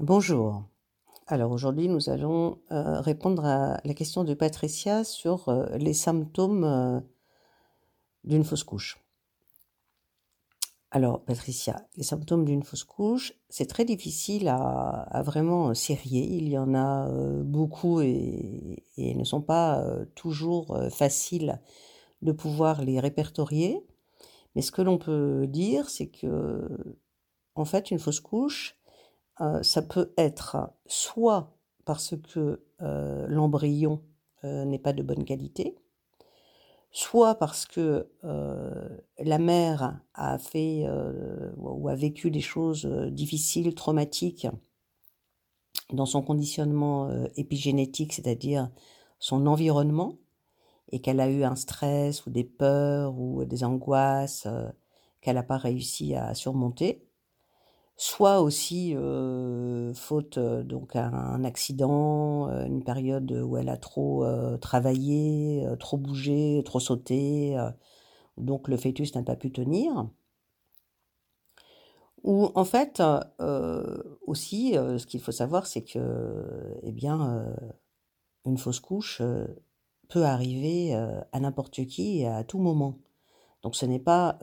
Bonjour. Alors aujourd'hui, nous allons euh, répondre à la question de Patricia sur euh, les symptômes euh, d'une fausse couche. Alors Patricia, les symptômes d'une fausse couche, c'est très difficile à, vraiment sérier. Il y en a beaucoup et, et, ne sont pas toujours faciles de pouvoir les répertorier. Mais ce que l'on peut dire, c'est que en fait, une fausse couche, euh, ça peut être soit parce que euh, l'embryon euh, n'est pas de bonne qualité, soit parce que la mère a fait ou a vécu des choses difficiles, traumatiques dans son conditionnement épigénétique, c'est-à-dire son environnement, et qu'elle a eu un stress ou des peurs ou des angoisses qu'elle n'a pas réussi à surmonter soit aussi euh, faute euh, donc à un accident, euh, une période où elle a trop travaillé, trop bougé, trop sauté, donc le fœtus n'a pas pu tenir. Ou en fait aussi, ce qu'il faut savoir, c'est que eh bien une fausse couche peut arriver à n'importe qui et à tout moment. Donc ce n'est pas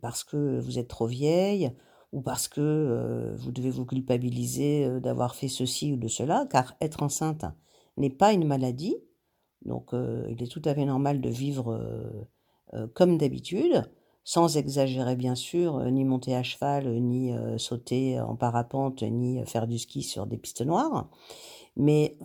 parce que vous êtes trop vieille ou parce que euh, vous devez vous culpabiliser euh, d'avoir fait ceci ou de cela, car être enceinte n'est pas une maladie, donc euh, il est tout à fait normal de vivre comme d'habitude, sans exagérer bien sûr, ni monter à cheval, ni sauter en parapente, ni faire du ski sur des pistes noires, mais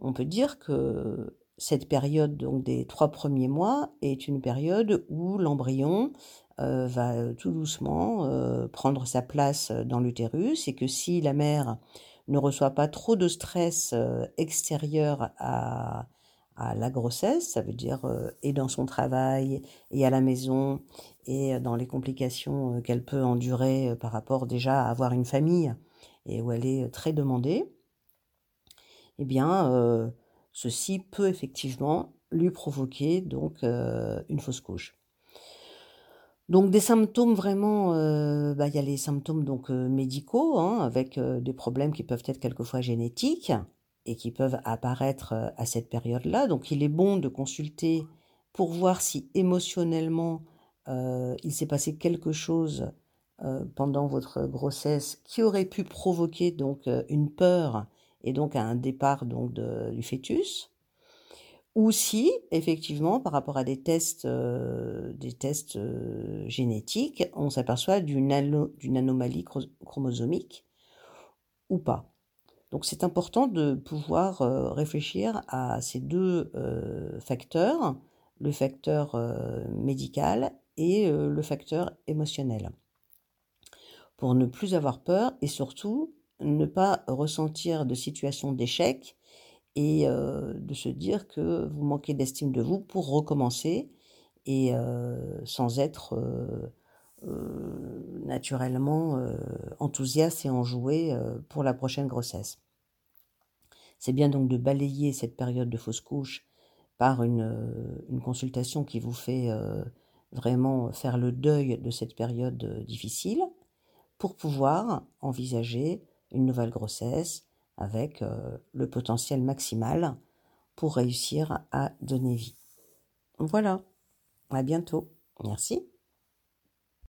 on peut dire que cette période donc des trois premiers mois est une période où l'embryon euh, va euh, tout doucement euh, prendre sa place dans l'utérus et que si la mère ne reçoit pas trop de stress extérieur à, à la grossesse, ça veut dire et dans son travail et à la maison et dans les complications qu'elle peut endurer par rapport déjà à avoir une famille et où elle est très demandée, eh bien ceci peut effectivement lui provoquer donc une fausse couche. Donc des symptômes vraiment, euh, bah, il y a les symptômes donc euh, médicaux, hein, avec euh, des problèmes qui peuvent être quelquefois génétiques et qui peuvent apparaître à cette période-là. Donc il est bon de consulter pour voir si émotionnellement il s'est passé quelque chose pendant votre grossesse qui aurait pu provoquer donc une peur et donc un départ donc du fœtus ou si effectivement par rapport à des tests, euh, des tests euh, génétiques, on s'aperçoit d'une anomalie chromosomique ou pas. Donc c'est important de pouvoir euh, réfléchir à ces deux facteurs, le facteur médical et le facteur émotionnel, pour ne plus avoir peur et surtout ne pas ressentir de situation d'échec et de se dire que vous manquez d'estime de vous pour recommencer et sans être naturellement enthousiaste et enjoué pour la prochaine grossesse. C'est bien donc de balayer cette période de fausse couche par une, une consultation qui vous fait vraiment faire le deuil de cette période difficile pour pouvoir envisager une nouvelle grossesse, avec euh, le potentiel maximal pour réussir à donner vie. Voilà, à bientôt. Merci.